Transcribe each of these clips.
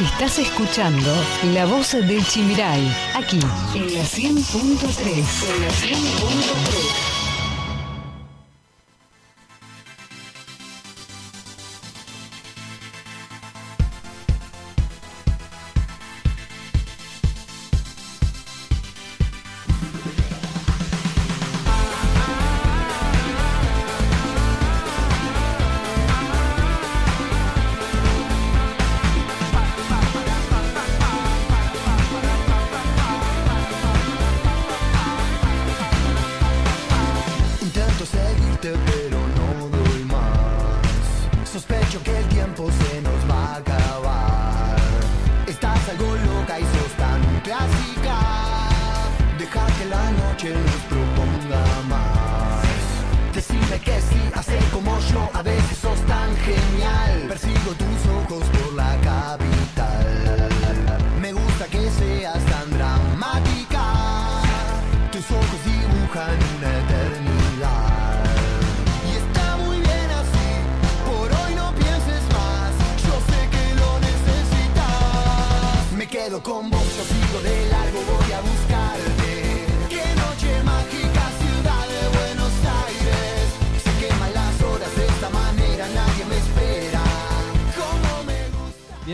Estás escuchando La Voz del Chimiray, aquí en la 100.3. En la 100.3. que la noche nos proponga más Decime que sí, hacer como yo A veces sos tan genial Persigo tus ojos por la capital Me gusta que seas tan dramática tus ojos dibujan una eternidad. Y está muy bien así, por hoy no pienses más. Yo sé que lo necesitas. Me quedo con vos, yo sigo de largo, voy a buscarte.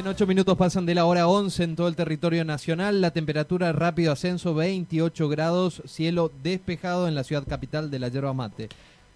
Bien, 8 minutos pasan de la hora 11 en todo el territorio nacional. La temperatura rápido ascenso 28 grados, cielo despejado en la ciudad capital de la yerba mate.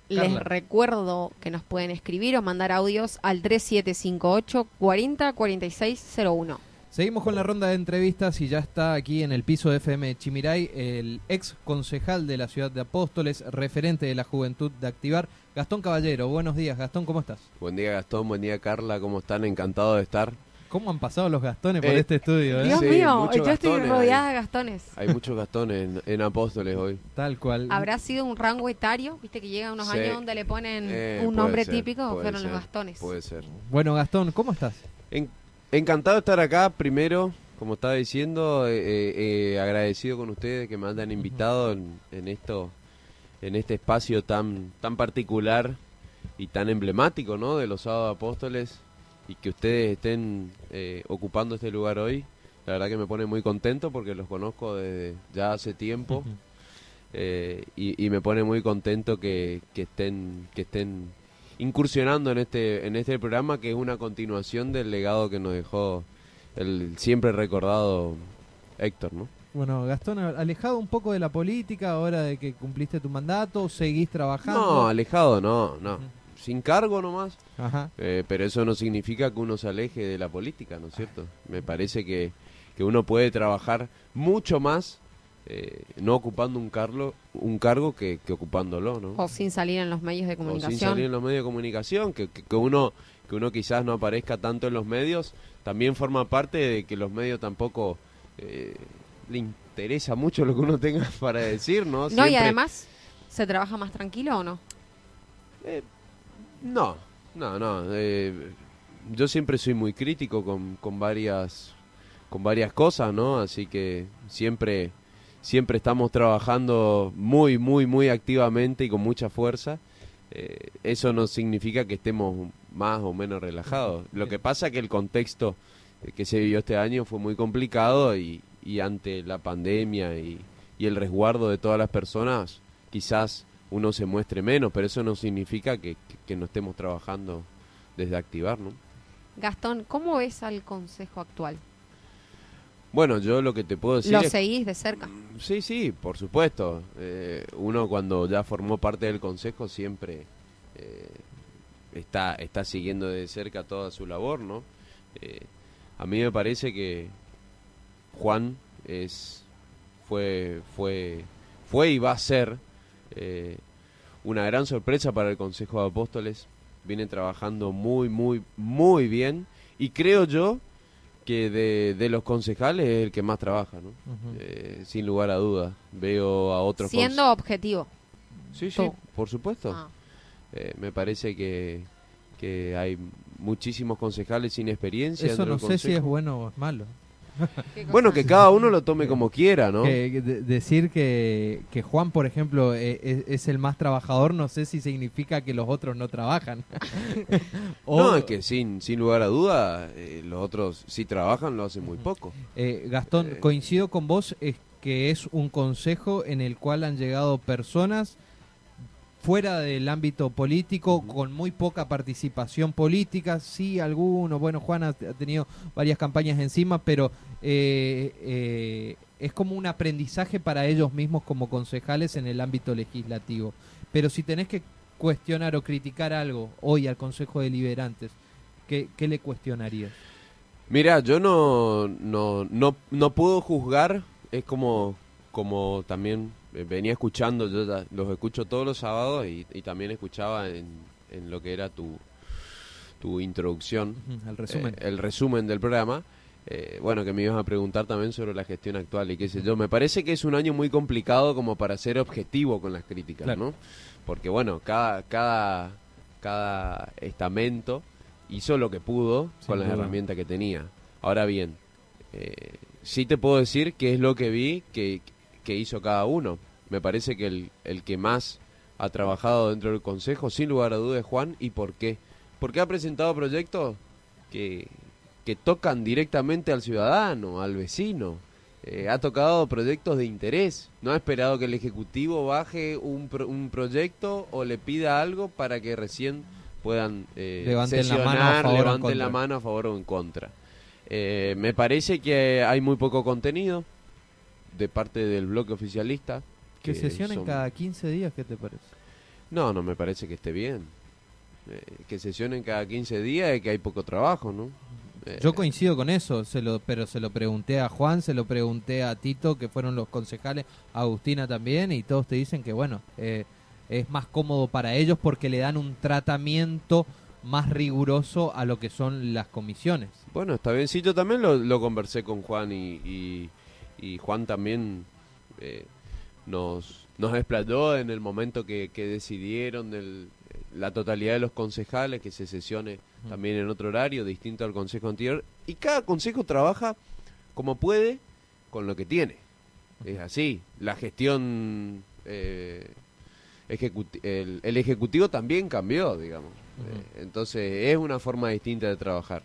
Les Carla. recuerdo que nos pueden escribir o mandar audios al 3758 40 46 01. Seguimos con la ronda de entrevistas y ya está aquí en el piso de FM Chimiray el ex concejal de la ciudad de Apóstoles, referente de la juventud de Activar, Gastón Caballero. Buenos días, Gastón, ¿cómo estás? Buen día Gastón, buen día Carla, ¿cómo están? Encantado de estar. ¿Cómo han pasado los Gastones por Eh, este estudio? eh? Dios Sí, mío, yo estoy rodeada de Gastones. Hay muchos Gastones en, en Apóstoles hoy. Tal cual. ¿Habrá sido un rango etario? Viste que llega unos Sí. años donde le ponen Eh, un nombre ser, típico, fueron los Gastones. Puede ser. Bueno, Gastón, ¿cómo estás? En- encantado de estar acá, primero, como estaba diciendo, eh, eh, eh, agradecido con ustedes que me hayan invitado en, en esto, en este espacio tan, tan particular y tan emblemático, ¿no? De los sábados apóstoles y que ustedes estén eh, ocupando este lugar hoy. La verdad que me pone muy contento porque los conozco desde ya hace tiempo. Eh, y, y me pone muy contento que, que estén que estén incursionando en este en este programa que es una continuación del legado que nos dejó el siempre recordado Héctor, ¿no? Bueno, Gastón, alejado un poco de la política ahora de que cumpliste tu mandato, seguís trabajando. No, alejado, no, no. Sin cargo nomás. Ajá. Eh, pero eso no significa que uno se aleje de la política, ¿no es cierto? Me parece que, que uno puede trabajar mucho más eh, no ocupando un cargo, un cargo que, que ocupándolo, ¿no? O sin salir en los medios de o sin comunicación. salir en los medios de comunicación, que, que, que uno que uno quizás no aparezca tanto en los medios, también forma parte de que los medios tampoco eh, le interesa mucho lo que uno tenga para decir, ¿no? No, y además, ¿se trabaja más tranquilo o no? Eh, no, no, no. eh, yo siempre soy muy crítico con, con varias con varias cosas, ¿no? Así que siempre siempre estamos trabajando muy, muy, muy activamente y con mucha fuerza. Eh, eso no significa que estemos más o menos relajados. Lo que pasa es que el contexto que se vivió este año fue muy complicado y, y ante la pandemia y, y el resguardo de todas las personas, quizás uno se muestre menos, pero eso no significa que, que- que no estemos trabajando desde activar, ¿no? Gastón, ¿cómo ves al consejo actual? Bueno, yo lo que te puedo decir ¿Lo es seguís de cerca? Sí, sí, por supuesto. Eh, uno cuando ya formó parte del consejo siempre eh, está, está siguiendo de cerca toda su labor, ¿no? Eh, a mí me parece que Juan es fue fue fue y va a ser eh, una gran sorpresa para el Consejo de Apóstoles. Viene trabajando muy, muy, muy bien y creo yo que de, de los concejales es el que más trabaja. Eh, sin lugar a dudas. Veo a otros Siendo objetivo. Sí, sí, tú. por supuesto. Ah. Eh, me parece que, que hay muchísimos concejales sin experiencia. Eso no sé si es bueno o es malo. Bueno, que cada uno lo tome como quiera, ¿no? Que- que de- decir que, que Juan, por ejemplo, eh, es, es el más trabajador, no sé si significa que los otros no trabajan. O, No, es que sin, sin lugar a duda, eh, los otros si trabajan lo hacen muy poco. eh, Gastón, Eh. coincido con vos, es que es un consejo en el cual han llegado personas fuera del ámbito político, con muy poca participación política, sí, algunos, bueno, Juan ha, tenido varias campañas encima, pero eh, eh, es como un aprendizaje para ellos mismos como concejales en el ámbito legislativo. Pero si tenés que cuestionar o criticar algo hoy al Consejo de Liberantes, ¿qué, qué le cuestionarías? Mira, yo no, no, no, no puedo juzgar, es como, como también venía escuchando, yo ya los escucho todos los sábados y, y también escuchaba en, en lo que era tu, tu introducción, Al resumen. eh, el resumen del programa. eh, bueno, que me ibas a preguntar también sobre la gestión actual y qué sé yo. Me parece que es un año muy complicado como para ser objetivo con las críticas, Claro. ¿no? Porque bueno, cada, cada, cada estamento hizo lo que pudo Sin con las duda. herramientas que tenía. Ahora bien, eh, sí te puedo decir qué es lo que vi que, que hizo cada uno. Me parece que el, el que más ha trabajado dentro del Consejo, sin lugar a dudas, es Juan. ¿Y por qué? Porque ha presentado proyectos que, que tocan directamente al ciudadano, al vecino. Eh, ha tocado proyectos de interés. No ha esperado que el Ejecutivo baje un, pro- un proyecto o le pida algo para que recién puedan eh, Levanten la mano a favor o en levanten la contra. mano a favor o en contra. Eh, me parece que hay muy poco contenido de parte del bloque oficialista. Que sesionen son- cada 15 días, ¿qué te parece? No, no me parece que esté bien. Eh, que sesionen cada 15 días y que hay poco trabajo, ¿no? Eh, Yo coincido con eso, se lo, pero se lo pregunté a Juan, se lo pregunté a Tito, que fueron los concejales, a Agustina también, y todos te dicen que, bueno, eh, es más cómodo para ellos porque le dan un tratamiento más riguroso a lo que son las comisiones. Bueno, está bien. Sí, yo también lo, lo conversé con Juan y, y, y Juan también eh, nos, nos explayó en el momento que, que decidieron el- la totalidad de los concejales que se sesione también en otro horario distinto al consejo anterior. Y cada consejo trabaja como puede con lo que tiene. Es así. La gestión... eh, el, el ejecutivo también cambió, digamos. Eh, entonces es una forma distinta de trabajar.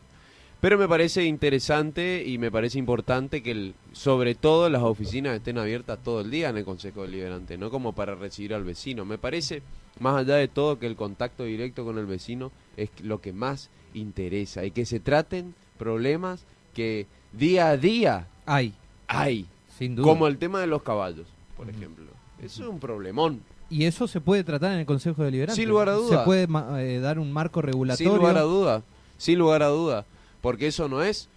Pero me parece interesante y me parece importante que el, sobre todo las oficinas estén abiertas todo el día en el Consejo Deliberante, no como para recibir al vecino. Me parece, más allá de todo, que el contacto directo con el vecino es lo que más interesa y que se traten problemas que día a día Hay, hay, sin duda. como el tema de los caballos, por ejemplo. Eso es un problemón. Y eso se puede tratar en el Consejo Deliberante. Sin lugar a duda. Se puede eh, dar un marco regulatorio. Sin lugar a duda, sin lugar a duda, porque eso no es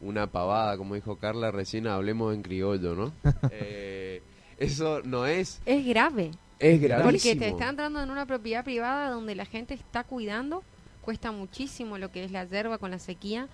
una pavada, como dijo Carla recién, hablemos en criollo, ¿no? Eh, eso no es, Es grave. es gravísimo. Porque te está entrando en una propiedad privada donde la gente está cuidando, cuesta muchísimo lo que es la yerba con la sequía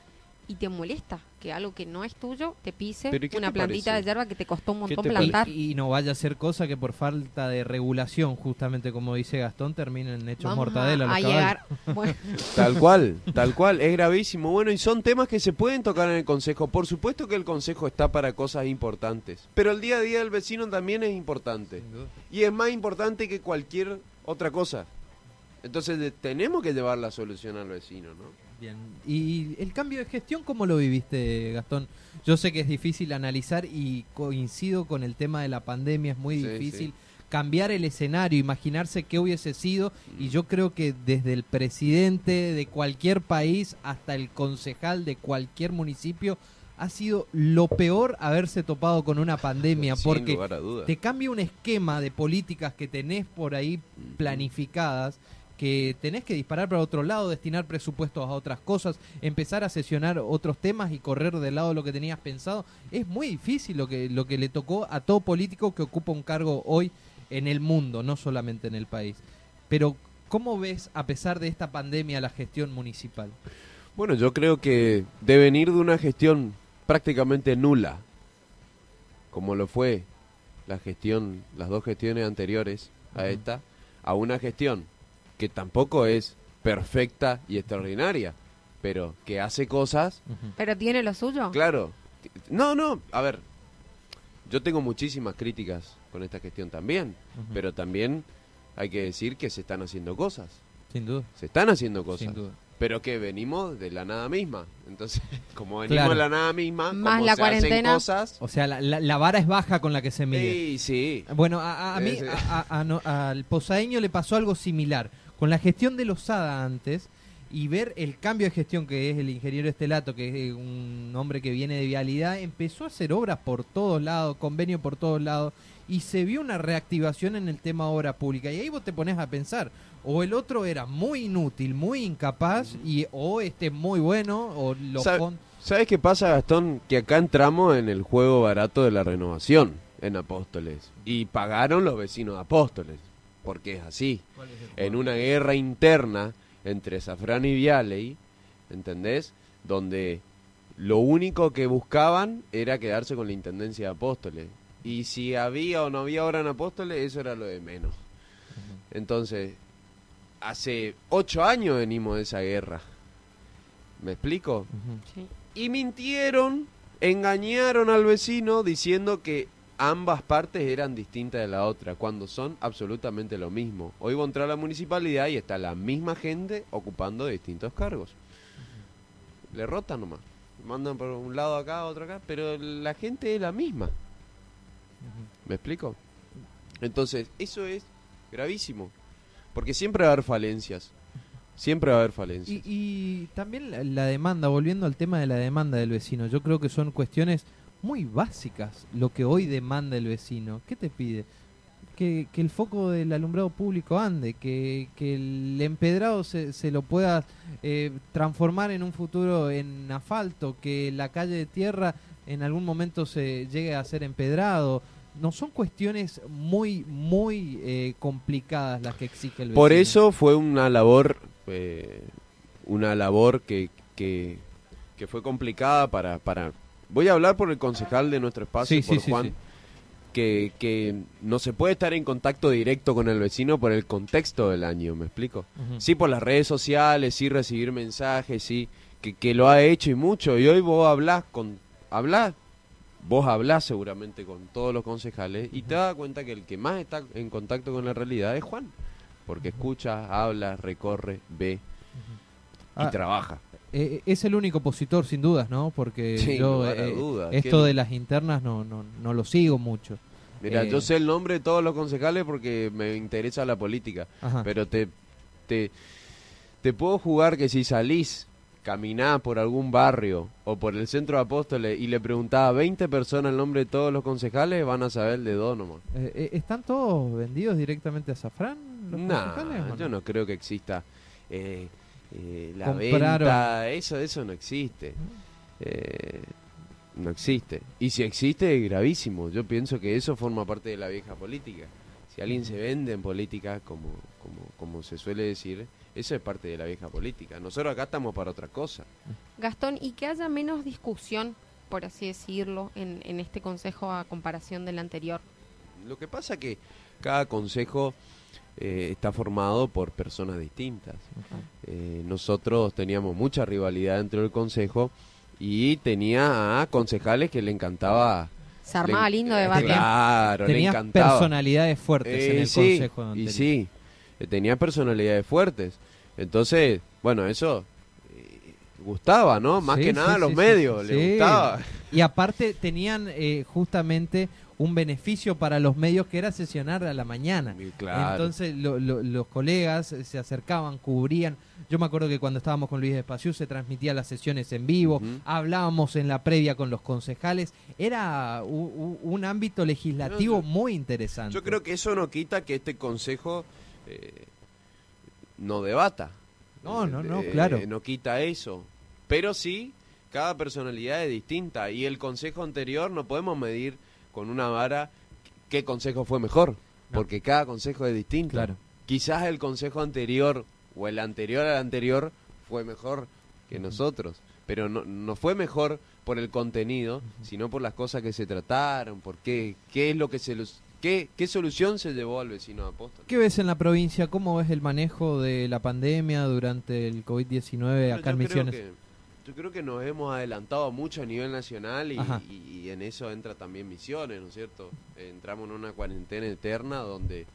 y te molesta que algo que no es tuyo te pise ¿Pero y qué una te plantita parece? de yerba que te costó un ¿Qué montón plantar. Y, y no vaya a ser cosa que por falta de regulación, justamente como dice Gastón, terminen hechos mortadela a, a llegar. Bueno, Tal cual, tal cual, es gravísimo. Bueno, y son temas que se pueden tocar en el Consejo. Por supuesto que el Consejo está para cosas importantes, pero el día a día del vecino también es importante. Y es más importante que cualquier otra cosa. Entonces de- tenemos que llevar la solución al vecino, ¿no? Bien. ¿Y el cambio de gestión cómo lo viviste, Gastón? Yo sé que es difícil analizar y coincido con el tema de la pandemia, es muy Sí, difícil sí. cambiar el escenario, imaginarse qué hubiese sido y yo creo que desde el presidente de cualquier país hasta el concejal de cualquier municipio ha sido lo peor haberse topado con una pandemia Sin porque te cambia un esquema de políticas que tenés por ahí planificadas que tenés que disparar para otro lado, destinar presupuestos a otras cosas, empezar a sesionar otros temas y correr del lado de lo que tenías pensado. Es muy difícil lo que, lo que le tocó a todo político que ocupa un cargo hoy en el mundo, no solamente en el país. Pero, ¿cómo ves, a pesar de esta pandemia, la gestión municipal? Bueno, yo creo que de venir de una gestión prácticamente nula, como lo fue la gestión, las dos gestiones anteriores a Ujú. esta, a una gestión que tampoco es perfecta y extraordinaria, pero que hace cosas, pero tiene lo suyo. claro, No, no, a ver, yo tengo muchísimas críticas con esta gestión también, pero también hay que decir que se están haciendo cosas. Sin duda. Se están haciendo cosas. Sin duda. Pero que venimos de la nada misma. Entonces, como venimos Claro. de la nada misma, Más como la se hacen cuarentena. cosas. O sea, la, la- la vara es baja con la que se mide. Sí, sí. Bueno, a, a- a mí, Sí, sí. a- a- a no- al posadeño le pasó algo similar. Con la gestión de Lozada antes y ver el cambio de gestión que es el ingeniero Estelato, que es eh, un hombre que viene de vialidad, empezó a hacer obras por todos lados, convenio por todos lados, y se vio una reactivación en el tema obra pública. Y ahí vos te pones a pensar, o el otro era muy inútil, muy incapaz, y o este es muy bueno, o lo Sabe- ¿Sabes qué pasa, Gastón? Que acá entramos en el juego barato de la renovación en Apóstoles. Y pagaron los vecinos de Apóstoles. Porque es así. En una guerra interna entre Zafrán y Vialey, ¿entendés? Donde lo único que buscaban era quedarse con la intendencia de Apóstoles. Y si había o no había obra en Apóstoles, eso era lo de menos. Entonces, hace ocho años venimos de esa guerra. ¿Me explico? Sí. Y mintieron, engañaron al vecino diciendo que ambas partes eran distintas de la otra, cuando son absolutamente lo mismo. Hoy voy a entrar a la municipalidad y está la misma gente ocupando distintos cargos. Le rotan nomás. Mandan por un lado acá, otro acá, pero la gente es la misma. ¿Me explico? Entonces, eso es gravísimo. Porque siempre va a haber falencias. Siempre va a haber falencias. Y, y también la, la demanda, volviendo al tema de la demanda del vecino, yo creo que son cuestiones muy básicas lo que hoy demanda el vecino. ¿Qué te pide? Que, que el foco del alumbrado público ande, que, que el empedrado se, se lo pueda eh, transformar en un futuro en asfalto, que la calle de tierra en algún momento se llegue a ser empedrado. No son cuestiones muy, muy eh, complicadas las que exige el vecino. Por eso fue una labor, eh, una labor que, que, que fue complicada para, para... Voy a hablar por el concejal de nuestro espacio, Sí, por sí, Juan, sí. Que, que no se puede estar en contacto directo con el vecino por el contexto del año, ¿me explico? Ujú. Sí, por las redes sociales, sí recibir mensajes, sí, que, que lo ha hecho y mucho. Y hoy vos hablás con... Hablás, vos hablás seguramente con todos los concejales y te das cuenta que el que más está en contacto con la realidad es Juan. Porque escucha, habla, recorre, ve y Ah, trabaja. Eh, es el único opositor, sin dudas, ¿no? Porque Sí, yo no eh, dudas. esto ¿Quién? de las internas no, no, no lo sigo mucho. Mira, eh, yo sé el nombre de todos los concejales porque me interesa la política. Ajá. Pero te, te, te puedo jugar que si salís, caminás por algún barrio o por el centro de Apóstoles y le preguntás a 20 personas el nombre de todos los concejales, van a saber de dos nomás. Eh, eh, ¿Están todos vendidos directamente a Safran? los Nah, concejales, o yo no creo que exista eh, eh, la Compraron. venta, eso, eso no existe. Eh, no existe. Y si existe, es gravísimo. Yo pienso que eso forma parte de la vieja política. Si alguien se vende en política, como, como, como se suele decir, eso es parte de la vieja política. Nosotros acá estamos para otra cosa. Gastón, y que haya menos discusión, por así decirlo, en, en este consejo a comparación del anterior. Lo que pasa que cada consejo eh, está formado por personas distintas. Eh, nosotros teníamos mucha rivalidad dentro del consejo y tenía a concejales que le encantaba. Se armaba le- lindo eh, debate. Claro, le Tenía encantaba. personalidades fuertes en Eh, el sí, consejo. y sí, eh, tenía personalidades fuertes. Entonces, bueno, eso eh, gustaba, ¿no? Más Sí, que nada a los sí, medios, sí, le sí. gustaba. Y aparte tenían eh, justamente un beneficio para los medios que era sesionar a la mañana. Claro. Entonces lo- lo- los colegas se acercaban, cubrían. Yo me acuerdo que cuando estábamos con Luis Espaciú se transmitía las sesiones en vivo, hablábamos en la previa con los concejales. Era un ámbito legislativo Yo- muy interesante. Yo creo que eso no quita que este consejo eh, no debata. No, no, no, Eh, claro. No quita eso. Pero sí, cada personalidad es distinta. Y el consejo anterior no podemos medir con una vara qué consejo fue mejor. Porque cada consejo es distinto. Claro. Quizás el consejo anterior o el anterior al anterior fue mejor que nosotros. Pero no, no fue mejor por el contenido, sino por las cosas que se trataron, por qué, qué es lo que se los, qué, qué solución se llevó al vecino de Apóstol. ¿Qué ves en la provincia? ¿Cómo ves el manejo de la pandemia durante el COVID-19 Bueno, acá en Misiones? Yo creo que nos hemos adelantado mucho a nivel nacional y, Ajá. y- y en eso entra también Misiones, ¿no es cierto? Entramos en una cuarentena eterna donde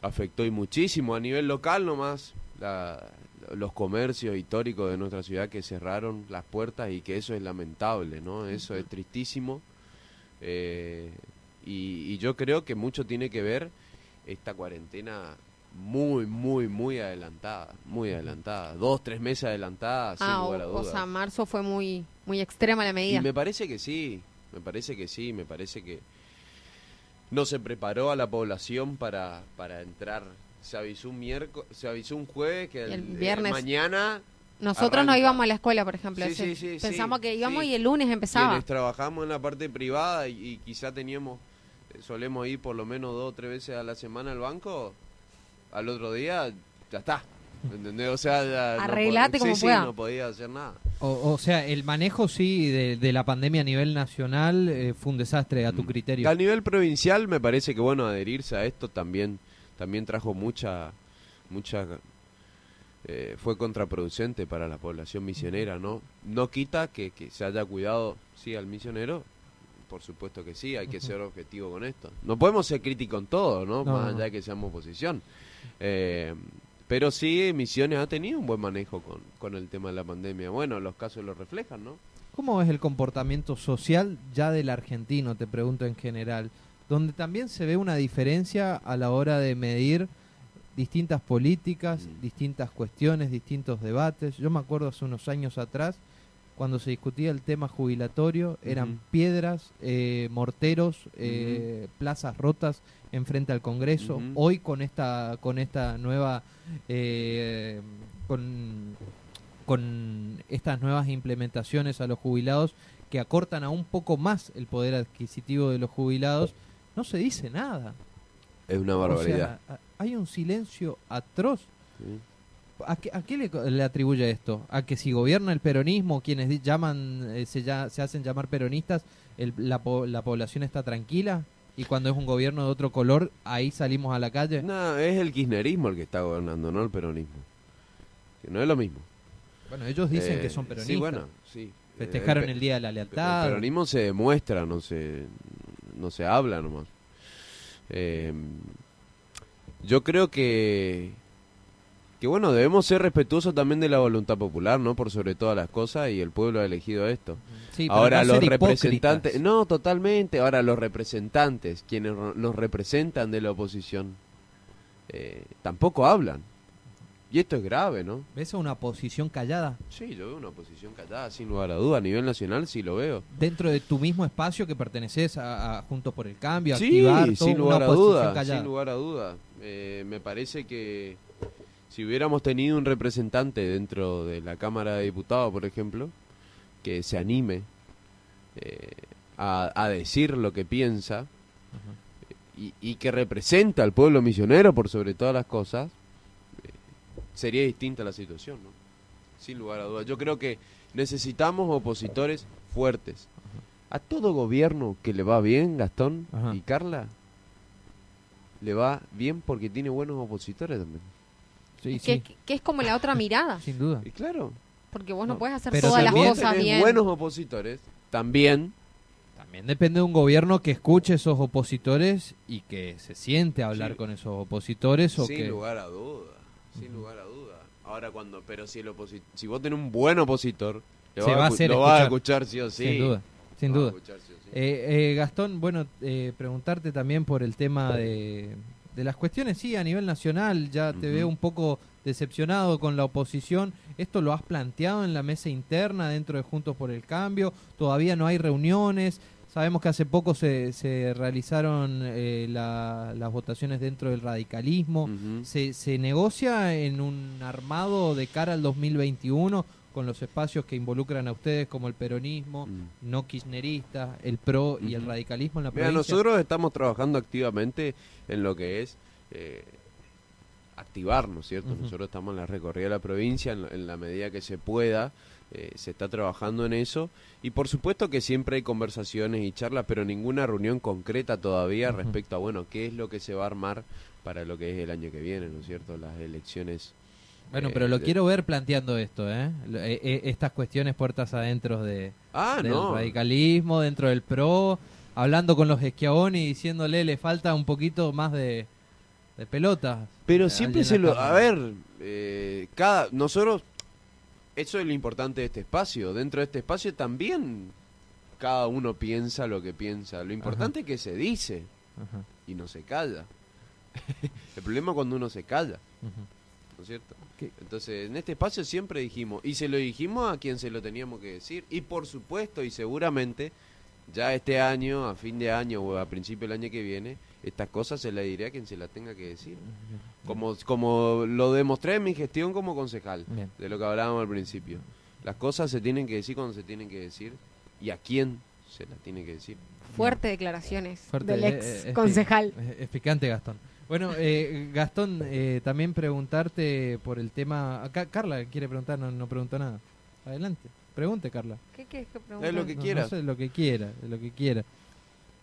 afectó y muchísimo a nivel local nomás la- los comercios históricos de nuestra ciudad que cerraron las puertas y que eso es lamentable, ¿no? Eso es tristísimo. Eh, y, y yo creo que mucho tiene que ver esta cuarentena muy, muy, muy adelantada, muy adelantada, dos, tres meses adelantada, sin Ah, lugar a o, o dudas. sea, marzo fue muy muy extrema la Y medida. me parece que sí, me parece que sí, me parece que no se preparó a la población para, para entrar. Se avisó un miércoles, se avisó un jueves que El el, viernes. mañana Nosotros no arranca. íbamos a la escuela, por ejemplo. Sí, sí, sí, Pensamos que íbamos y el lunes empezaba. quienes trabajamos en la parte privada y, y quizá teníamos, solemos ir por lo menos dos o tres veces a la semana al banco, al otro día ya está. ¿Entendés? O sea, ya no Arreglate pod- como sí, pueda. Sí, no podía hacer nada. O, o sea, el manejo sí de, de la pandemia a nivel nacional eh, fue un desastre a tu criterio. A nivel provincial me parece que bueno adherirse a esto también también trajo mucha mucha eh, fue contraproducente para la población misionera, ¿no? No quita que, que se haya cuidado sí al misionero, por supuesto que sí, hay que ser objetivo con esto. No podemos ser críticos en todo, ¿no? No, Más allá de que seamos oposición. Eh, pero sí, Misiones ha tenido un buen manejo con, con el tema de la pandemia. Bueno, los casos lo reflejan, ¿no? ¿Cómo es el comportamiento social ya del argentino, te pregunto en general? Donde también se ve una diferencia a la hora de medir distintas políticas, Mm. distintas cuestiones, distintos debates. Yo me acuerdo hace unos años atrás, cuando se discutía el tema jubilatorio, eran piedras, eh, morteros, eh, plazas rotas enfrente al Congreso. Hoy con esta, con esta nueva, eh, con, con estas nuevas implementaciones a los jubilados que acortan aún poco más el poder adquisitivo de los jubilados, no se dice nada. Es una O sea, barbaridad. hay un silencio atroz. ¿sí? ¿A qué, a qué le, le atribuye esto? ¿A que si gobierna el peronismo, quienes llaman eh, se, ya, se hacen llamar peronistas, el- la, la población está tranquila? Y cuando es un gobierno de otro color, ahí salimos a la calle. No, es el kirchnerismo el que está gobernando, no el peronismo. Que no es lo mismo. Bueno, ellos dicen Eh, que son peronistas. Sí, bueno, sí. Festejaron pe- el Día de la El Lealtad. peronismo se demuestra, no se, no se habla nomás. Eh, yo creo que, que bueno, debemos ser respetuosos también de la voluntad popular, ¿no? Por sobre todas las cosas, y el pueblo ha elegido esto. Sí, Ahora no los representantes, hipócritas. no, totalmente. Ahora los representantes, quienes nos representan de la oposición, eh, tampoco hablan. Y esto es grave, ¿no? ¿Ves a una posición callada? Sí, yo veo una oposición callada, sin lugar a duda. A nivel nacional sí lo veo. Dentro de tu mismo espacio que perteneces a, a Juntos por el Cambio, a Sí, activar toda sin una lugar a oposición duda, callada. sin lugar a duda. Eh, me parece que si hubiéramos tenido un representante dentro de la Cámara de Diputados, por ejemplo, que se anime eh, a, a decir lo que piensa y, y que representa al pueblo misionero por sobre todas las cosas, eh, sería distinta la situación, ¿no? Sin lugar a dudas. Yo creo que necesitamos opositores fuertes. A todo gobierno que le va bien, Gastón y Carla, le va bien porque tiene buenos opositores también. Sí, que, sí, que es como la otra mirada. sin duda. Y claro, Porque vos no, No, puedes hacer pero todas las cosas tenés bien. buenos opositores, también También depende de un gobierno que escuche esos opositores y que se siente a hablar Sí. con esos opositores o sin que lugar a duda, sin lugar a duda. Ahora cuando, pero si el oposi- si vos tenés un buen opositor, Se va a hacer lo vas a escuchar. escuchar sí o sí. sin duda, sin Lo vas duda. a escuchar sí o sí. Eh, eh, Gastón, bueno, eh, preguntarte también por el tema de, de las cuestiones, sí, a nivel nacional, ya te veo un poco decepcionado con la oposición. ¿Esto lo has planteado en la mesa interna dentro de Juntos por el Cambio? ¿Todavía no hay reuniones? Sabemos que hace poco se, se realizaron eh, la- las votaciones dentro del radicalismo. ¿Se, ¿Se negocia en un armado de cara al 2021 con los espacios que involucran a ustedes como el peronismo, Mm. no kirchnerista, el PRO y el radicalismo en la Mira, provincia? nosotros estamos trabajando activamente en lo que es eh, activarnos, ¿cierto? Ujú. Nosotros estamos en la recorrida de la provincia, en, la- en la medida que se pueda, eh, se está trabajando en eso. Y por supuesto que siempre hay conversaciones y charlas, pero ninguna reunión concreta todavía respecto a, bueno, qué es lo que se va a armar para lo que es el año que viene, ¿no es cierto? Las elecciones Bueno, Eh, pero lo de- quiero ver planteando esto, ¿eh? Eh, eh, Estas cuestiones puertas adentro de, Ah, del no. radicalismo, dentro del PRO, hablando con los Schiavoni y diciéndole le falta un poquito más de, de pelota. Pero siempre se lo... A ver, eh, cada... Nosotros... Eso es lo importante de este espacio. Dentro de este espacio también cada uno piensa lo que piensa. Lo importante es que se dice Ajá, y no se calla. El problema es cuando uno se calla. ¿no es cierto? ¿Qué? Entonces, en este espacio siempre dijimos, y se lo dijimos a quien se lo teníamos que decir, y por supuesto y seguramente, ya este año, a fin de año o a principio del año que viene, estas cosas se las diré a quien se las tenga que decir. Como, como lo demostré en mi gestión como concejal, Bien. de lo que hablábamos al principio. Las cosas se tienen que decir cuando se tienen que decir, y a quién se las tiene que decir. Fuerte declaraciones Fuerte, del eh, ex eh, es concejal. Es, es picante, Gastón. Bueno, eh, Gastón, eh, también preguntarte por el tema... Acá Carla quiere preguntar, no, no preguntó nada. Adelante, pregunte, Carla. ¿Qué quieres que pregunte? Es lo que quiera. No sé, lo que quiera, lo que quiera.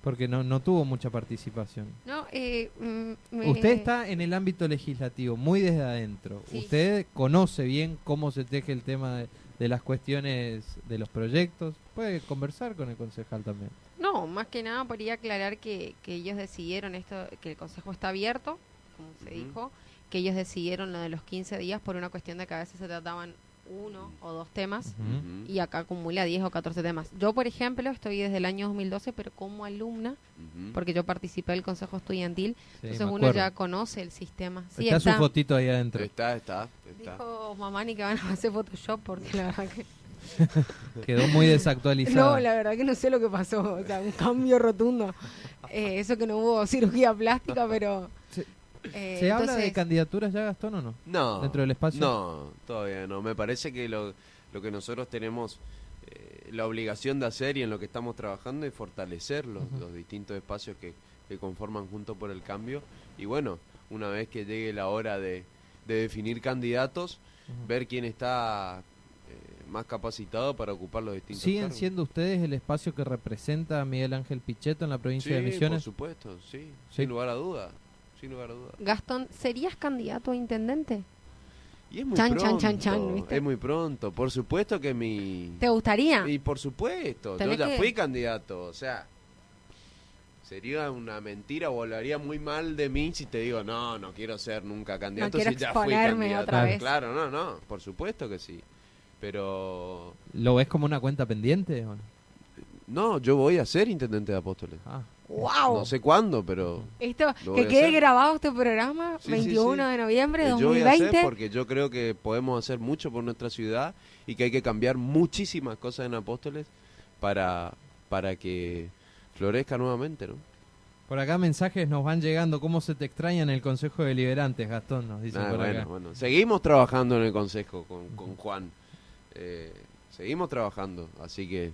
Porque no, no tuvo mucha participación. No, eh, mm, me- Usted está en el ámbito legislativo, muy desde adentro. Sí. Usted conoce bien cómo se teje el tema de, de las cuestiones de los proyectos. Puede conversar con el concejal también. No, más que nada podría aclarar que, que ellos decidieron esto, que el consejo está abierto, como se dijo, que ellos decidieron lo de los 15 días por una cuestión de que a veces se trataban uno o dos temas y acá acumula 10 o 14 temas. Yo, por ejemplo, estoy desde el año 2012, pero como alumna, porque yo participé del consejo estudiantil, Sí, entonces uno ya conoce el sistema. Sí, está, su fotito ahí adentro. Está, está, está. Dijo Mamani que van a hacer Photoshop porque la verdad que... Quedó muy desactualizada. No, la verdad que no sé lo que pasó. O sea, un cambio rotundo. Eh, eso que no hubo cirugía plástica, pero... Se- eh, ¿Se habla de candidaturas ya, Gastón, o no? No. Dentro del espacio. No, todavía no. Me parece que lo, lo que nosotros tenemos eh, la obligación de hacer y en lo que estamos trabajando es fortalecer los, los distintos espacios que, que conforman Junto por el Cambio. Y bueno, una vez que llegue la hora de, de definir candidatos, ver quién está más capacitado para ocupar los distintos ¿Siguen cargos. siendo ustedes el espacio que representa a Miguel Ángel Pichetto en la provincia Sí, de por Misiones? supuesto, sí, Sí. sin lugar a duda, sin lugar a duda. Gastón, ¿serías candidato a intendente? Y es muy Chan, pronto, chan, chan, chan, ¿viste? es muy pronto. Por supuesto que mi... ¿Te gustaría? Y por supuesto, yo ya que- fui candidato, o sea, sería una mentira o hablaría muy mal de mí si te digo, no, no quiero ser nunca candidato quiero si ya fui candidato. otra vez. Claro, no, no, por supuesto que sí. Pero ¿Lo ves como una cuenta pendiente? o no? no, yo voy a ser intendente de Apóstoles. Ah, ¡Wow! No sé cuándo, pero Esto, que quede hacer. grabado este programa, Sí, sí, 21 sí. de noviembre de eh, yo voy a hacer 2020. porque yo creo que podemos hacer mucho por nuestra ciudad y que hay que cambiar muchísimas cosas en Apóstoles para para que florezca nuevamente, ¿no? por acá mensajes nos van llegando. ¿Cómo se te extraña en el Consejo Deliberantes, Gastón? Nos dicen Ah, por bueno, acá. bueno. Seguimos trabajando en el consejo con, con Juan. Eh, seguimos trabajando, así que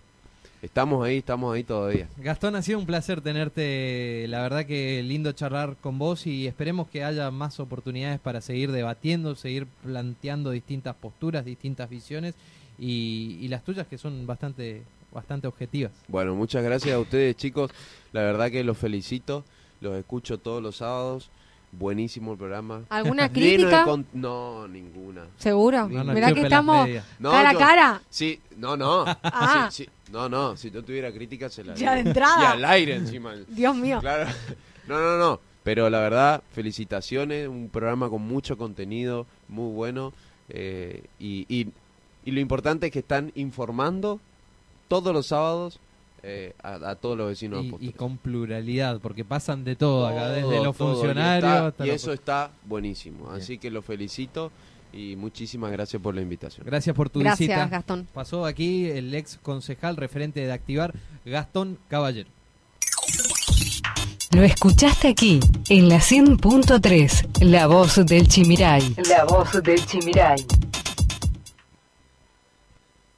estamos ahí, estamos ahí todavía. Gastón, ha sido un placer tenerte. La verdad que lindo charlar con vos y esperemos que haya más oportunidades para seguir debatiendo, seguir planteando distintas posturas, distintas visiones y, y las tuyas que son bastante, bastante objetivas. Bueno, muchas gracias a ustedes, chicos. La verdad que los felicito. Los escucho todos los sábados. Buenísimo el programa. ¿Alguna de crítica? con- No, ninguna. ¿Seguro? No Mirá que estamos. No, cara yo- a cara. Sí, no, no. Ah. Sí, sí. No, no. Si yo tuviera crítica, se la Ya de entrada. Y al aire encima. Dios mío. Claro. No, no, no. Pero la verdad, felicitaciones. Un programa con mucho contenido, muy bueno. eh, y, y, y lo importante es que están informando todos los sábados eh, a, a todos los vecinos Y, y con pluralidad, porque pasan de todo, acá, desde los todo, y funcionarios está- hasta Y, los- eso está buenísimo. Bien. Así que lo felicito y muchísimas gracias por la invitación. Gracias por tu Gracias, visita. Gastón. Pasó aquí el ex concejal referente de Activar, Gastón Caballero. Lo escuchaste aquí, en la 100.3, La Voz del Chimiray. La Voz del Chimiray.